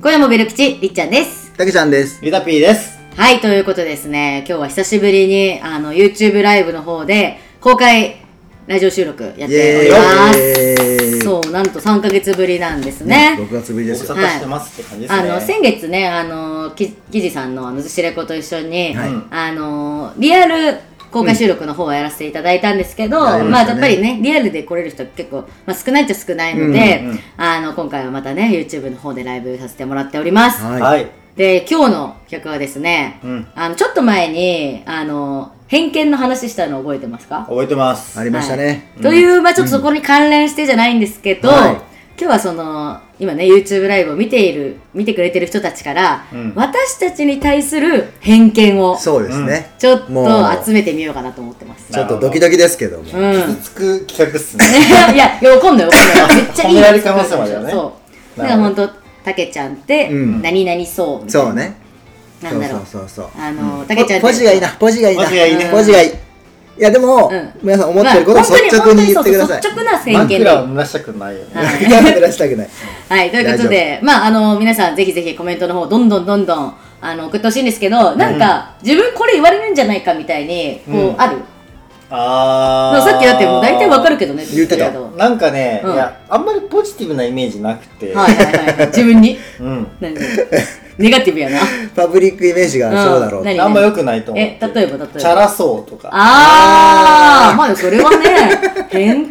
今夜もベル吉りっちゃんですたけちゃんです。リタピーです。はいということでですね今日は久しぶりにあの YouTube ライブの方で公開ラジオ収録やっておりますそうなんと3ヶ月ぶりなんですね6月ぶりですよ。ご無沙汰してますって感じですね。あの先月ねあのききじさんのあのずしレコと一緒に、はいあのリアル公開収録の方をやらせていただいたんですけど、やりまあやっぱりねリアルで来れる人結構、まあ、少ないっちゃ少ないので、うんうんあの今回はまたね YouTube の方でライブさせてもらっております、はい。はい。で今日の曲はですね、うん。あのちょっと前にあの偏見の話したの覚えてますか？覚えてます。ありましたね。はい。という、まあちょっとそこに関連してじゃないんですけど、はい今日はその、今ね、YouTube ライブを見ている、見てくれてる人たちから、うん私たちに対する偏見を、そうですね。ちょっと集めてみようかなと思ってます。ちょっとドキドキですけども。うん。傷つく企画っすね。いや、いや、怒んない怒んない。めっちゃいい褒められる可能性もあるよねそう。だから本当たけちゃんって、うん何々そうみたいな。そうね。なんだろう。そうそうそうそう。あの、たけちゃんって。ポジがいいな、ポジがいいな。ポジがいいねポジがいい。いやでもうん、皆さん思ってることをまあ率直に言ってください。本当にそうそう率直な偏見で。枕を濡らしたくないよね。濡らしたくない。はい、ということで、まあ、あの、皆さんぜひぜひコメントの方、どんどんどんどん、あの、送ってほしいんですけど、なんか、自分これ言われるんじゃないかみたいに、こう、うんあるあー。さっきだってもう大体わかるけどね、言ってたなんかね、うんいや、あんまりポジティブなイメージなくて。はいはいはいはい、自分に？うん。何ネガティブやな。パブリックイメージがそうだろう。うん何？あんま良くないと思って。え例えば例えば？チャラそうとか。あー、まあそれはね、偏見っ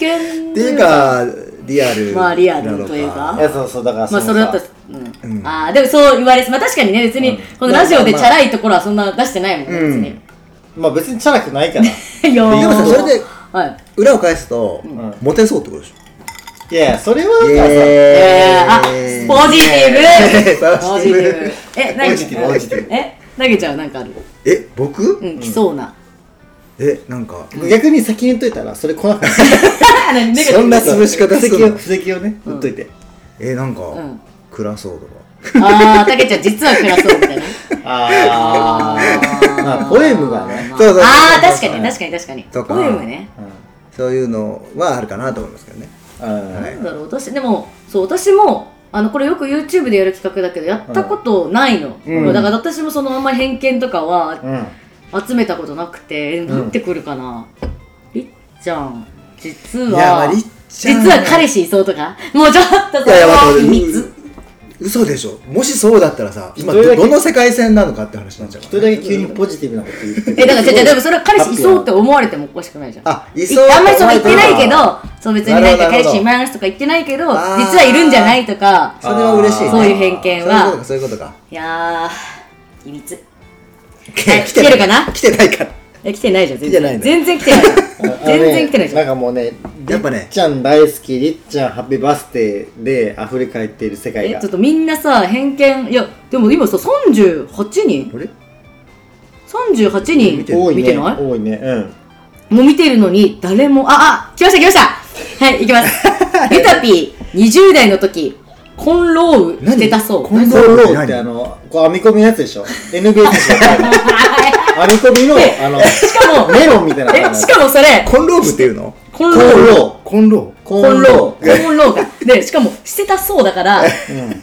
ていう、か、リアル。まあリアルというかいや、そうそう、だからまあそれだと、うん。うんあー、でもそう言われます。まあ確かにね、別に、このラジオでチャラいところはそんな出してないもんね、別に。まあ別にチャラくないから。い いやーでもさ、それではい。裏を返すとん、モテそうってことでしょ？やいや、それはだイからさ、えー、あ、ポジティブ。ポジティブ。え、何ポジティブ。ポジティブ。え、投げちゃう？なんかある？え、僕？うん、来そうな。え、なんか、逆に先に言っといたら、それ来なくて。あ 何？ネガティブそんな潰し方するの？布石を、布石をね、言っといて。え、なんかん、暗そうとか。あー、たけちゃん実は暗そうみたいな。ああ、ポエムがね。そうそうそうあー、確かに確かに確かに。ポエムね。そういうのはあるかなと思いますけどね。うん。なんだろう、私、でも、そう、私も、あの、これよく YouTube でやる企画だけど、やったことないの。うんだから私もそのあんまり偏見とかはうん。集めたことなくて、なんてくるかな。りっちゃん、実いや、まあ、はりっ、ちゃん。実は彼氏いそうとか？もうちょっとそれは待って秘密。嘘でしょ？もしそうだったらさ、今どの世界線なのかって話になっちゃう一から人だけ急にポジティブなこと言ってえ、だから、じゃじゃでもそれは彼氏いそうって思われてもおかしくないじゃん。あ、いいそう。あんまりその言ってないけど、そう別になんか彼氏いますとか言ってないけど、実はいるんじゃないとか、それは嬉しいね。そういう偏見はそういうことか、そういうことか。いやー、秘密。はい来てるかな？来てないから。え、来てないじゃん、全然。来てない全然来てない。全然来てないじゃん。なんかもうね、やっぱねりっちゃん大好き、りっちゃんハッピーバースデーで溢れ返っている世界え、がちょっ。とみんなさ、偏見、いや、でも今さ、38人あれ ?38 人多い？ね。見てない？多いね。うん。もう見てるのに、誰も、あ、あ、来ました来ましたはい、行きます。ゆたぴー、20代の時、コンローウしてたそう。コンロー何ってあの、こう編み込みのやつでしょ ?NBA 選手が。編み込みの、あの、しかも、メロンみたいなえ、しかもそれ、コンローブっていうの？コンローコンロー。ココンロー、コンローが。で、しかも、してたそうだから、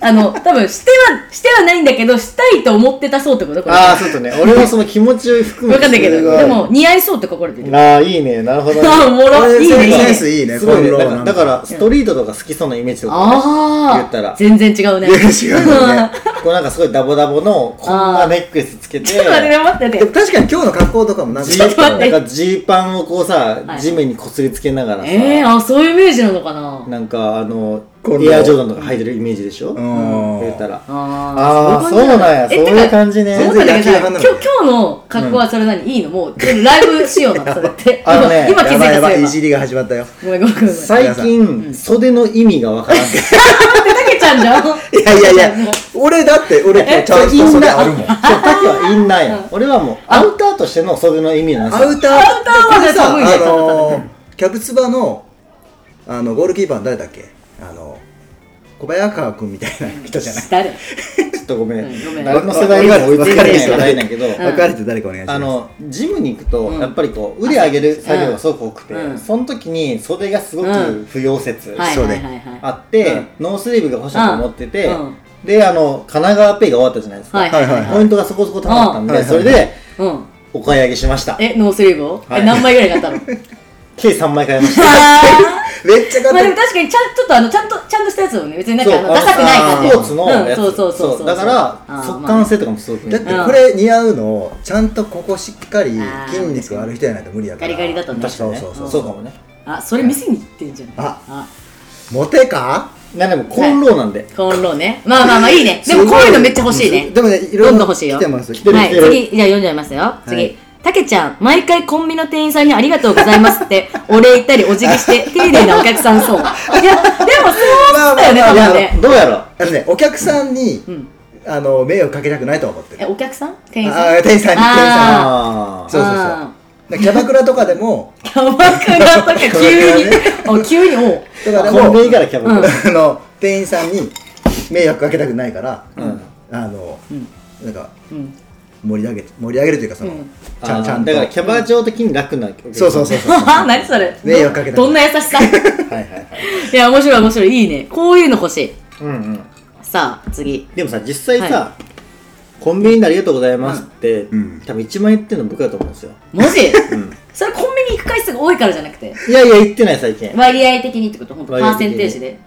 あの、多分、しては、してはないんだけど、したいと思ってたそうってこと？これ。ああ、そうとね。俺もその気持ちを含めわかんないけど、でも、似合いそうって書かれてる。ああ、いいね。なるほどね。あ、おもろ。いいね、いいセンね。スいいね、すごいね。コンローだから、だからストリートとか好きそうなイメージとかね、ああ、言ったら全然違うね。違うよね。こうなんかすごいダボダボの、こんなネックレスつけて、ちょっと待って、待って。でも待って。確かに今日の格好とかもなんかジちょっと待ってなんかジーパンをこうさは、い。地面にこすりつけながらさ、えー、あ、そういうイメージなのかな。なんかあの、エアジョーダンとか履いてるイメージでしょ？ん。言ったら。ああそうなんや。えそういう感じね。全然野球わかんない今日、の格好はそれ何？いいの？もう、ライブ仕様なのそれって。あのね今気づいたやばいやばい、じりが始まったよ。ごめんごめんごめん。最近、袖の意味がわからん。たけちゃんじゃん。いやいやいや、俺だって、俺今日ちゃんと袖あるもん。そう、竹はインナーやん。俺はもう、アウターとしての袖の意味なんですよ。アウター、アウターはねこれさ、あのー、キャプツバの、あの、ゴールキーパーの誰だっけ？あの、小早川君みたいな人じゃない？誰？ちょっとごめん。うんごめん誰の世代にも追いつかないからないんだけど、ん分かれて誰かお願いします。あの、ジムに行くと、うんやっぱりこう、腕上げる作業がすごく多くて、うんその時に袖がすごうんく不要説はいそうねはいはいはい。あって、ノースリーブが欲しいと思ってて、うんであの神奈川ペイが終わったじゃないですか、はいはいはいポイントがそこそこ高かったんで、それでうんお買い上げしましたえノースリーブを、はいえ何枚ぐらい買ったの計3枚買いました。あ めっちゃーまあでも買って確かにちゃんちょっとあのちゃんとちゃんとしたやつをね別になんかあのダサくない感じスポーツのやつ、うん、そうそうそうそう。だから速乾性とかもすごくいい。だってこれ似合うのちゃんとここしっかり筋肉ある人やないと無理やから。ガリガリだとね。確かにね。そうそうそうそうかもね。あそれ店に行ってんじゃん。あ。あ。モテか？なでもコンローなんで、コンローね。まあまあまあいいね。でもこういうのめっちゃ欲しいね。でもねいろいろどんどん欲しいよ。来てます。来てるはい、次、じゃあ読んじゃいますよ。次。はいたけちゃん、毎回コンビニの店員さんにありがとうございますって、お礼言ったりお辞儀して、丁寧なお客さんそう。いや、でもそうだよね、まあまあまあ多分ね。どうやろあのねお客さんにん。あの迷惑かけたくないと思ってえ、るお客さん？店員さん？あー店員さんに店員さんそうそうそう。キャバクラとかでもキャバクラとか急に、お急に、おあとかでもコンビニからキャバクラ、あの店員さんに迷惑かけたくないからうん。あのなんかうん。盛り上げて盛り上げるというかそのうん。ちゃんちゃんと。だからキャバ嬢的に楽なそうそうそうそう あ、何それ？迷惑かけた。どどんな優しさ？い はいはいはい。や、面白い面白い。いいね。こういうの欲しい。うんうん。さあ、次。でもさ実際さ、はコンビニでありがとうございますって、うん。多分一番言ってるの僕だと思うんですよ、マジ？うん、それコンビニ行く回数が多いからじゃなくて、いやいや言ってない最近。割合的にってこと？本当パーセンテージで。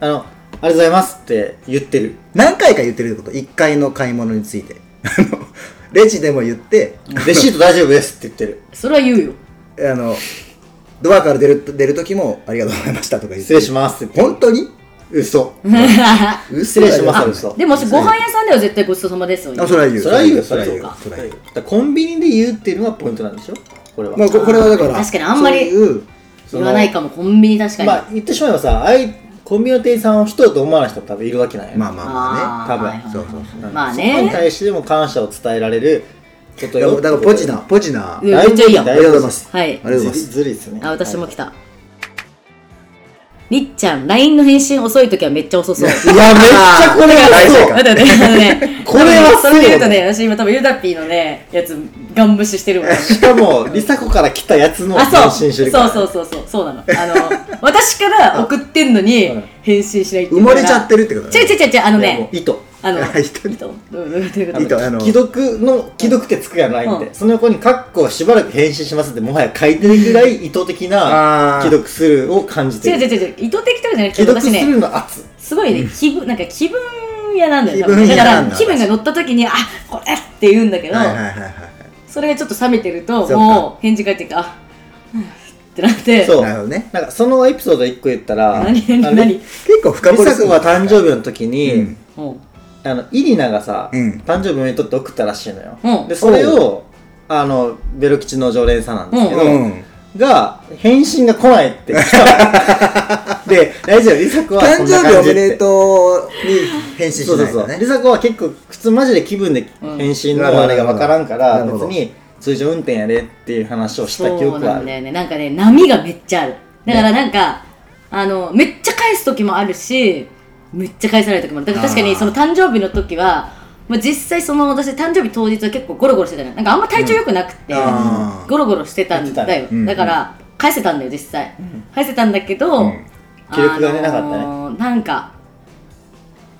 あのありがとうございますって言ってる。何回か言ってるってこと？1回の買い物について。あのレジでも言ってレシート大丈夫ですって言ってる。それは言うよ。あのドアから出る出る時もありがとうございましたとか言って。失礼しますって本当に？嘘。嘘 失礼します嘘。でもしご飯屋さんでは絶対ごちそうさまですよ、あそれは言う。それは言う。よそれは言う。コンビニで言うっていうのがポイントなんでしょ？これは、まあここれはだから確かにあんまり言わないかも、コンビニ確かに。まあ言ってしまえばさあいコンビニの店員さんを人だと思わない人も多分いるわけないまあまあまあね。多分。はいはいはい。そうそうそう。うんまあそこにね。対しても感謝を伝えられることよ。だからだからポジなポジな。うんめっちゃいいやん。ありがとうございます。はい。ありがとうございます。ずるいですね。あ、私も来た。りっちゃん、LINE の返信遅い時はめっちゃ遅そう。いやめっちゃこれがそう大正解待って待って、あのね、これはそれで言うとそうね、私今多分ユダピーのね、やつ、ガン無視してるもん。しかも梨紗子から来たやつのあ、そう。返そう信してるから。そうそうそう、そうなの。あの、私から 送ってんのにうん、返信しないってい埋もれちゃってるってことね。違う違う違う違う、あのね、糸。あの、あ 糸。に糸糸あの既読の既読ってつくやん LINE って、うん。その横に「カッコしばらく返信します」ってもはや書いてるぐらい意図的な既読するを感じてる。違う違う違う、意図的とかじゃなくて、既読するの圧。すごいね、気分、なんか気分屋なんだよ。気分屋だ。からなんだ気分が乗った時に、あ、これって言うんだけど、はいはいはいはいそれがちょっと冷めてると、もう返事返ってきて、あ、うんってなって、そう。なるほどね。なんかそのエピソード1個言ったら何何何？結構深掘り梨紗子が誕生日の時に、うんうん。あのイリナがさ、うん。誕生日おめでとうって送ったらしいのよ、うん。でそれをあのベロ吉の常連さんなんですけど、うんが返信が来ないって。来たので大丈夫梨紗子は誕こんな生日おめでとうに返信しそうそうそう。ないとね梨紗子は結構普通マジで気分で返信のあれが分からんからなるほど。別に通常運転やでっていう話をした記そう憶はある。なんだよね。なんかね、波がめっちゃある。だからなんか、あの、めっちゃ返す時もあるし、めっちゃ返さない時もある。だから確かにその誕生日の時は、まあ、実際その私誕生日当日は結構ゴロゴロしてたのよ。なんかあんま体調良くなくて、あー。ゴロゴロしてたんだよ、うん。だから返せたんだよ実際、返せたんだけど、うん。気力がねなかったね。ねなんか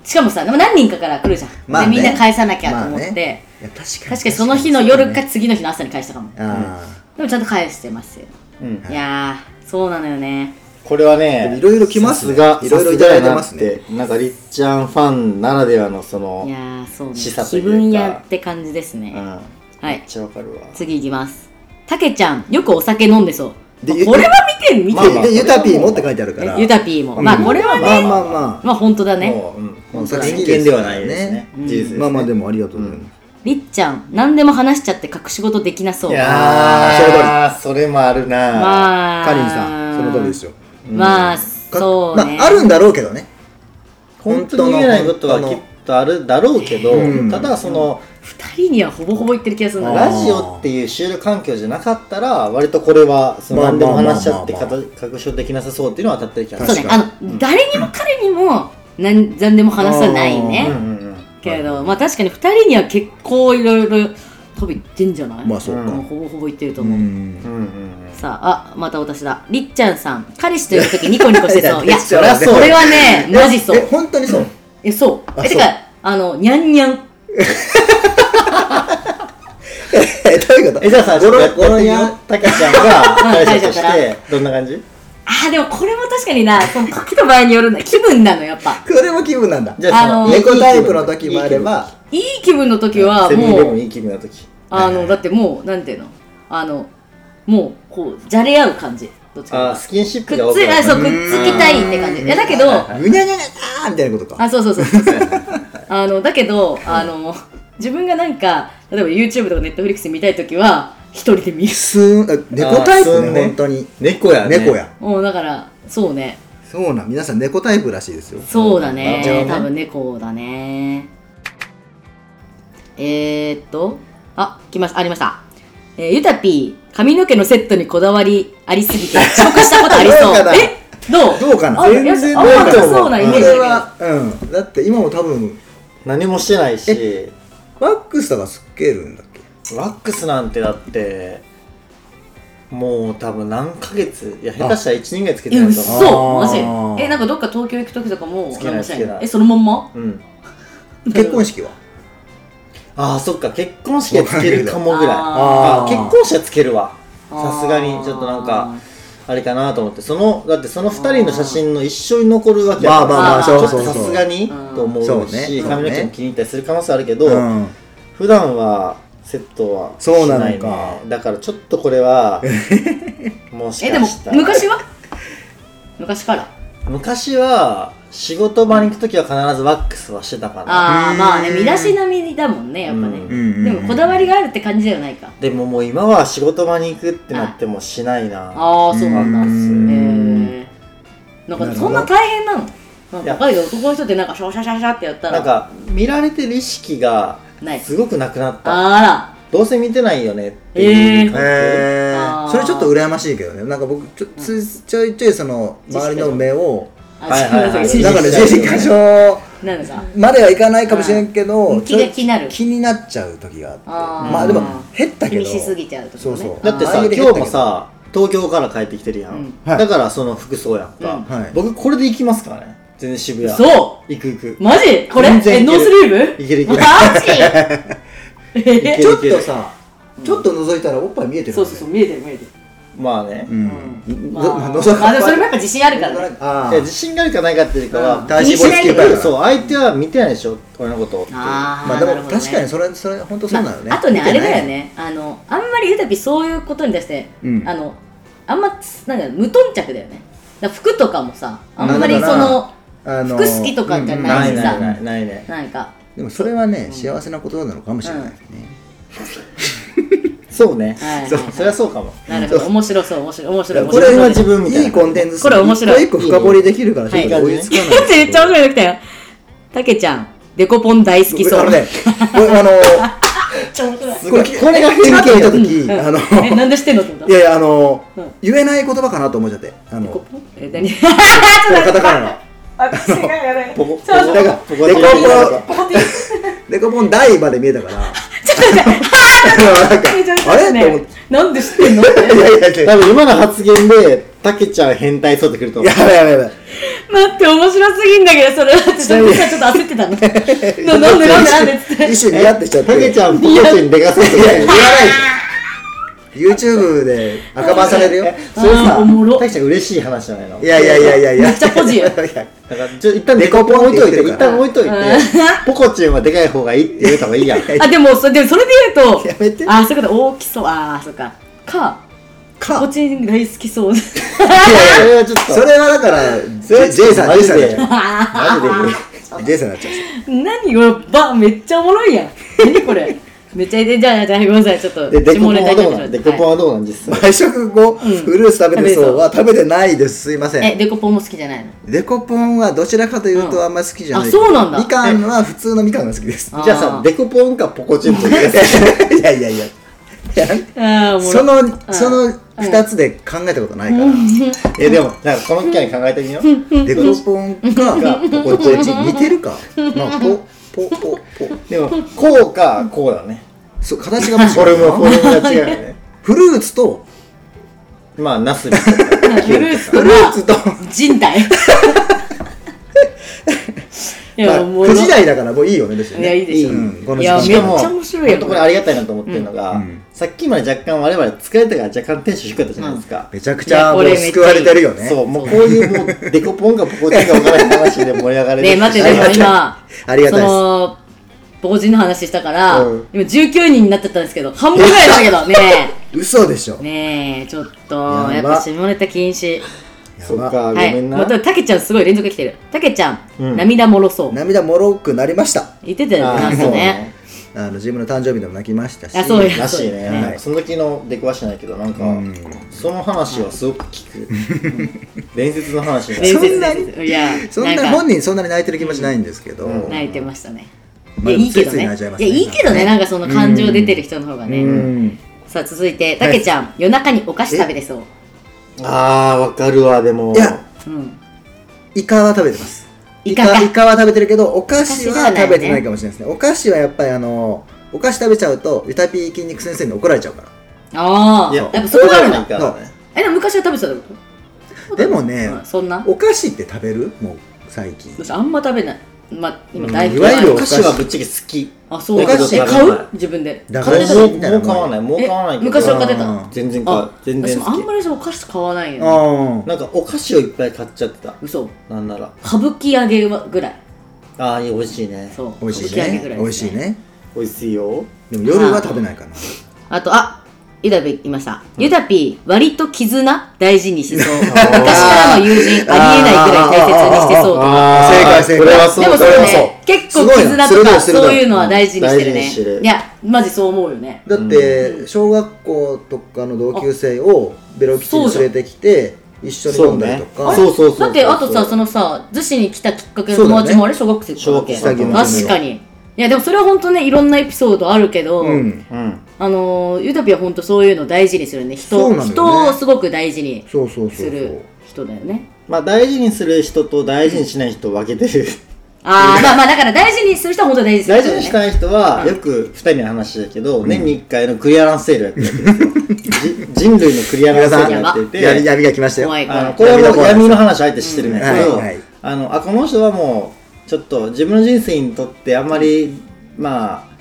しかもさでも何人かから来るじゃん、まあね。でみんな返さなきゃと思って、まあね。確かに。確かにその日の夜か次の日の朝に返したかも。あでもちゃんと返してますよ、うん。いやーそうなのよねこれはねいろいろ来ますがいろいろいただいてますね。なんかりっちゃんファンならではのそのいやーそうね。示唆というか。気分屋って感じですね、うん。はい。めっちゃわかるわ。次いきます。たけちゃんよくお酒飲んでそう。でまあこれは見てる見てる、まあまあででユタピーもって書いてあるから。えユタピーも、まあこれはね、まあまあままあ本当だね。もう、うん、本偏見ではないですね。うん。事実ですね。あまあまあでもありがとうございます。りっちゃん何でも話しちゃって隠し事できなそう。いやーそれもあるなまあカリンさんその通りですよまあかそうね、まああるんだろうけどね。本当に言えないことはきっとあるだろうけど、うん。ただその、二人にはほぼほぼ言ってる気がするんだあなラジオっていう収録環境じゃなかったら割とこれはそのまあ何でも話しちゃって確証できなさそうっていうのは当たってる気がするそうねあの、誰にも彼にも何何でも話さないね、うんうんうん。けどまあ確かに二人には結構いろいろ多分言ってんじゃない？まあそうか。ほぼほぼ言ってるとう。思う、ん。うんうんうんさああまた私だ。りっちゃんさん。彼氏といる時ニコニコして そういやそりゃそれはねマジそう。え本当にそう？えそう。あえてかあの、にゃんにゃん。えどういうこと？えじゃあさゴロゴロニャンみよう。たけちゃんがうん大将としてどんな感じ？あー、でもこれも確かにな、その時と場合によるんだ。気分なの、やっぱ。これも気分なんだ。じゃああの猫タイプの時もあれば。いい気分の時は、もう、ンいい気分な時。あの、だってもう、なんていうの？あの、もう、こう、じゃれ合う感じ。どっちかあースキンシッくっプが多ついあそうくっつきたいって感じ。いやだけどはいはいぐにゃぐにゃぐにゃーみたいなことか。あそうそうそう。そ うあのだけどあの自分がなんか例えば YouTube とか Netflix 見たい時は一人で見る。スーンあ猫タイプねあースーンね。本当に。猫やね。猫や。もうだからそうね。そうなん皆さん猫タイプらしいですよ。そうだあねじゃあね。多分猫だね。えー、っとあ来ましたありましたえー、ゆたぴー髪の毛のセットにこだわりありすぎて遅刻したことありそう。どうかな？え？どう？どうかな？あ全然よしあんまな？さそうなイメーこジだけうん。だって今も多分何もしてないし。ワックスとかつけるんだっけ？ワックスなんてだってもう多分何ヶ月いや下手したら1年ぐらいつけてえないと思う。嘘！マジ？えなんかどっか東京行く時とかもつけないけない。えそのまんま？うん。結婚式は？ああそっか結婚式はつけるかもぐらい。ああー。結婚式はつけるわ。さすがにちょっとなんかあれかなと思って。そのだってその2人の写真の一生に残るわけやからまあまあまあさすがにうんと思うしそうね。髪の毛も気に入ったりする可能性あるけど、うん。普段はセットはしそうないねか。だからちょっとこれは もしえでもかしたら。昔は？昔から？昔は仕事場に行く時は必ずワックスはしてたかなああうんまあね身だしなみだもんねやっぱね、うんうんでもこだわりがあるって感じではないかでももう今は仕事場に行くってなってもしないな。ああそうなんだ。へうん。えなんかそんな大変なの？なんか若い男の人ってなんかシャシャシャシャってやったら。なんか見られてる意識がすごくなくなった。あら。どうせ見てないよねっていう感じへあー。ー。それちょっと羨ましいけどね。なんか僕ちょつちょいちょいその周りの目をあはいはいはい。すいませんなんかね自信過剰なんかまではいかないかもしれんけうん。ど気が気になる。気になっちゃう時があって。まあでも減ったけど。気にしすぎちゃうとそうそう。だってさ今日もさ東京から帰ってきてるやん、だからその服装やんか、うん。はい。僕これで行きますからね。全然渋谷。そ行く行く。うマジ？これ？えノースリーブ？いけるいける。マジ？えちょっとさちょっと覗いたらおっぱい見えてるそうそうそう見えてる見えてるまあね、うん。まあ、のまあでもそれもやっぱ自信あるからね。あ自信があるかないかっていうかは、うん。体脂肪率低いから。そう相手は見てないでしょ俺のことってあーまあでもね確かにそれそれ本当そうなのね。まあ、あとねあれだよね。あのあんまりゆたぴそういうことに対して、うん。あのあんまなんか無頓着だよね。服とかもさあんまりそのあの服好きとかじゃうんなしさ。ないいないないないね。なんか。でもそれはね幸せなことなのかもしれないねそうね、はいそうそりゃそうかも。なるほど。面白そう面白い面白い面これは自分い。ないいコンテンツこれ面白い。一個深掘りできるからちょっと追いつかない。めっちゃ面白いの来たよたけちゃんデコポン大好きそう。あのねこれあの これがちらっと見たあのえなんで知ってんの？いやいやあのうん。言えない言葉かなと思っちゃって。あのデコポン？え何？カタカナの。あ違うよねポコそうそうなんかポコデコポンポコティ。デコポン大まで見えたから。ちょっと待ってあれ？なんで知ってんの？っていやいやいや。多分今の発言でたけちゃん変態そうってくると思う。やばいやばいやばい待って面白すぎんだけどそれだってちょっとちょっと焦ってたの。ななんでなんでなんでって。一瞬ニヤってしちゃって。たけちゃんポコチンでかそうって言わない。で YouTube で赤バンされるよ。それあーさおもろ。た嬉しい話じゃないの。いやいやいやいや。いやめっちゃポジよいやだからちょ一旦デコポン置いといて一旦置いといて。うんポコチンはでかい方がいいって言うた方がいいやんあでもそれでもそれで言うとやめて。あそういうこと。大きそう。あーそうか。か。か。ポチン大好きそう。いやいやそれはちょっと。それはだからそれは J さんマ J ジで。さんになっちゃマジで無理う J さんになっちゃう。何こればめっちゃおもろいやん。何これめっちゃでじゃあじゃあごめんなさい。ちょっとでデコポンはどうななんデコポンははどうなん実際毎食後フルーツ食べてそうは食べてないです。すいませいえん。デコポンも好きじゃないの？デコポンはどちらかというとあんまり好きじゃない。あそうなんだ。みかんは普通のみかんが好きです。あーじゃあさデコポンかポコチンと いやいやいや。い。やそのうん。その二つで考えたことないから。えでもなんかこの機会に考えてみよう。デコポンかポコチン似てるか？まあポポポポ。でもこうかこうだね。そう形がフォルムフォルムが違うよね。フルーツとまあナスビとかフルーツと。フルーツと。人体。い やまあ、もう9時台だからもういいよね別にね。いやいいでしょ、うんこのいやめっちゃ面白いよ本当これありがたいなと思ってるのが、うんさっきまで若干我々疲れたから若干テンション低かったじゃないですか、めちゃくちゃもう救われてるよね。そうもうこういうもうデコポンかポコチンか分からない話で盛り上がれる。ねえ待ってでも今 ありがたいです。その防人の話したから、うん。今19人になっちゃったんですけど半分ぐらいだけどね嘘でしょ。えねえちょっとやっぱ下ネタ禁止。そっかごはいめんな、またたけちゃんすごい連続来てる。たけちゃん、うん。涙もろそう。涙もろくなりました。言ってたよねあーなんかねあの自分の誕生日でも泣きましたしあそうよらしいね、そうはい。その時の出くわしてないけどなんか、うん。その話はすごく聞く。伝説の話が。伝説。そんなに？いやそんなか。本人そんなに泣いてる気持ちないんですけど、うん。泣いてましたね。まあいやいいけどついついね泣いちゃいますねいやいいけどね。なんかその感情出てる人の方がね、うん。さあ続いてたけちゃん、夜中にお菓子食べてそう。あーわかるわでも。いや。うん。イカは食べてますイカ。かイカは食べてるけどお菓子は食べてないかもしれないですね。お菓子はやっぱりあのお菓子食べちゃうとゆたぴー筋肉先生に怒られちゃうから。ああ。いややっぱそこがあるんだいからね。えでも昔は食べてたってこと？でもねうんそんな？お菓子って食べる？もう最近。私あんま食べない。まあ今大うんいわゆるお菓子はぶっちゃけ好きあそう。お菓子え買う？自分で。だから買ってたもうみたいなもう買わない。もう買わないけど。え昔は買ってた？うん。全然買う。あ私もあん全然好きまりお菓子買わないよね。あなんかお菓子をいっぱい買っちゃってた。嘘。なんなら。歌舞伎揚げぐらい。ああいい美味しいね。そう。美味しい歌舞伎揚げぐらね。い美味しいね。美味しいよ。でも夜は食べないかな。あとあゆだぴいましたゆだぴ割と絆大事にしそう。昔からの友人ありえないぐらい大切にしてそうとか。正解正解。でもそれね結構絆とかそういうのは大事にしてるね。いやマジそう思うよね。だって小学校とかの同級生をベロ吉に連れてきて一緒に飲んだりとか。そうそうそうだってあとさそのさ逗子に来たきっかけの友達もあれ？小学生とかだっけ？確かに。いやでもそれは本当ねいろんなエピソードあるけど、うん。うんあのーゆたぴは本当そういうの大事にするね。人ね。人をすごく大事にそうそうそうそう。する人だよね。まあ大事にする人と大事にしない人を分けてる。ああ まあまあだから大事にする人は本当に大事にする大事にしたい人はよく2人の話だけど、年に1回のクリアランスセールやってるわけですよ。じ人類のクリアランスセールやってて。闇闇が来ましたよあのこれはもう闇の話相手してるんだけど、うんはいはい。あのあこの人はもうちょっと自分の人生にとってあんまりまあ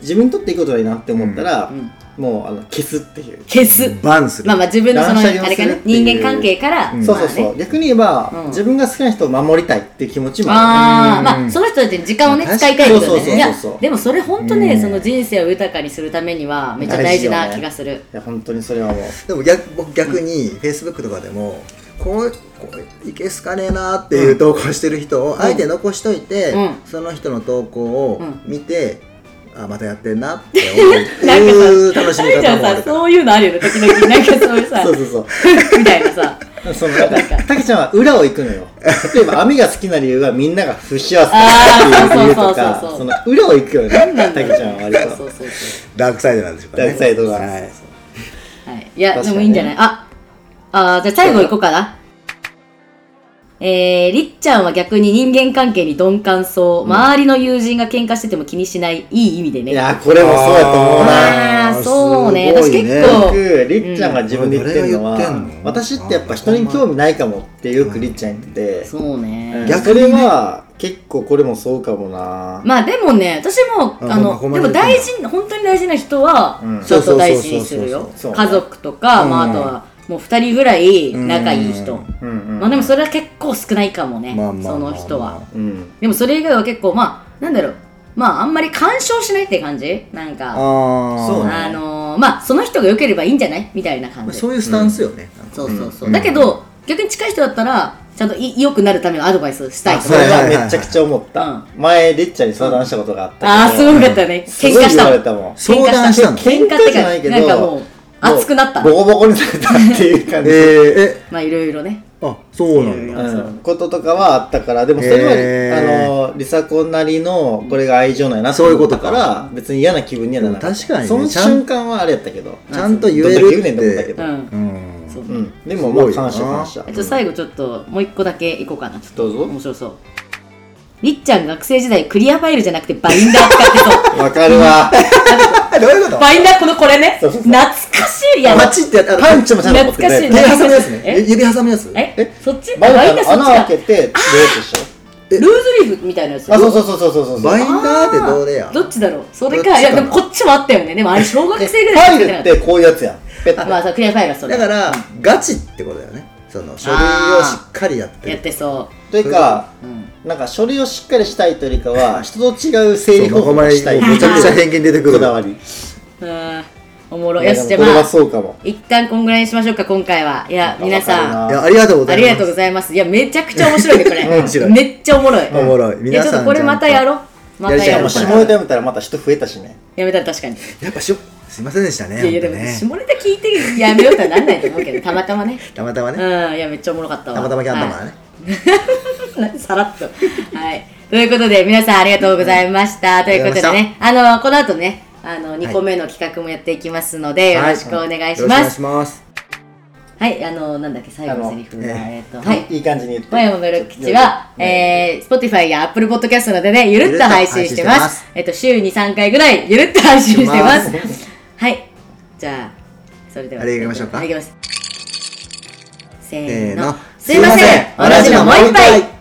自分にとっていいことないなって思ったら、もうあの消すっていう、消す。バンするまあまあ自分のそのあれか人間関係から、うん。そうそうそう、まあね逆に言えば、うん。自分が好きな人を守りたいっていう気持ちもあああうん。まあその人たちに時間をねまあ使いたいけどそうそうそうそう。ねいやでもそれ本当ねうんその人生を豊かにするためにはめっちゃ大事な気がする。るいや本当にそれはもう。でも逆僕逆にフェイスブックとかでもこうこういけすかねえなっていう投稿してる人をあえて残しといて、うん。その人の投稿をうん。見て、あまたやってんなって思う。楽しみ方もあるから。そういうのあるよね、時々。なんかそういうさ、そうそうそう。みたいなさ。そのなんかたけちゃんは裏を行くのよ。例えば網が好きな理由はみんなが不幸せだっていう理由とかそうそうそうそうその裏を行くよねなんなんだ。たけちゃんは割と。そうそうそう。ダークサイドなんでしょうかね。ダークサイドが。はい。はい。いや、でもいいんじゃない？あ、あーじゃあ最後行こうかな。えー、りっちゃんは逆に人間関係に鈍感そう。周りの友人が喧嘩してても気にしない、いい意味でね。いやこれもそうやと思うな。あーそうね。私結構僕りっちゃんが自分で言ってるのは、うん誰が言ってんの？私ってやっぱ人に興味ないかもってよくりっちゃん言ってて、そうね。うん。逆にねそれは結構これもそうかもな。まあでもね、私も、ああの、でも大事、本当に大事な人はうん、ちょっと大事にするよ。そうそう。そうそうそう。家族とか、う。んまああとは、もう二人ぐらい仲いい人。うんうん。うんまあでもそれは結構少ないかもね、まあまあまあその人は。うん。でもそれ以外は結構、まあ、なんだろう、まああんまり干渉しないって感じ？なんか、あー。そうね。あのー、まあその人が良ければいいんじゃない？みたいな感じ。まあそういうスタンスよね、そうそうそう。うん。だけど、逆に近い人だったら、ちゃんとい良くなるためのアドバイスしたい。とそれはめちゃくちゃ思った、うん。前りっちゃんに相談したことがあったああ、すごかったね。喧嘩したもん。われたもん。相談したの？喧嘩ってか、じゃないけどなんかもう、熱くなった。ボ。コボコにされたっていう感じ、えー、え？まあいろいろね。あそうなんだ。うん、こととかはあったからでもそれは、へー。あのリサコなりのこれが愛情なんやなって思ったから別に嫌な気分にはならなかった。でも確かにねその瞬間はあれやったけどちゃんと言えどんだけ言うるってねんと思ったけど、うん。うん。でもまあすごいよな。感謝感謝えっと、最後ちょっと、もう一個だけいこうかな。ちょっとどうぞ。面白そう。りっちゃん学生時代クリアファイルじゃなくてバインダー使ってそう。わかるわ どういうこと？バインダーこのこれね。そうそうそう。懐かしい。いや、パチってやったパンチもちゃんと持ってくれ懐かしい手挟むやつね。え？指挟むやつえ？え？そっち？バインダーの穴開けてどうでしょルーズリーフみたいなやつあそうそうそうそうそうそう。バインダーってどれや？どっちだろう？それか。いやでもこっちもあったよね。でもあれ小学生ぐフら。いァイルってこういうやつやん。ペッてまあそうクリアファイルはそれ。だからガチってことだよね。その書類をしっかりやってる。やってそというかう、うん、なんか書類をしっかりしたいというよりかは人と違う整理方法がしたい。めちゃくちゃ偏見出てくる。こだわりうんおもろい。いやよしじゃでもこれはあまあそうかも。一旦こんぐらいにしましょうか今回は。いや皆さん。いやありがとうございます。ありがとうございます。いやめちゃくちゃ面白いねこれ。面白い。めっちゃおもろい。おもろい。い皆さんやちょっとこれまたやろう。またやろう。もう下ネタやめたらまた人増えたしね。やめたら確かに。やっぱしょすいませんでしたねいやいやでも下ネタ聞いてやめようとはなんないと思うけどたまたまね。たまたまうんねいやめっちゃおもろかったわ。たまたまキャンタマーね。はい さらっと。はい。ということで皆さんありがとうございました。ということでねあのこの後ねあの2個目の企画もやっていきますのでよろしくお願いします。します。はいあのなんだっけ最後のセリフがあのえっとはい。いい感じに言って。マヤモのル口は、えー、Spotify や Apple Podcast などでね、ゆるっと配信してます。ゆるっと配信してます。えっと、週に3回ぐらい、ゆるっと配信してます。しはい。じゃあ、それでは。あれ行きましょうか。はい行きます。せせーの。すいません。同じのもう一杯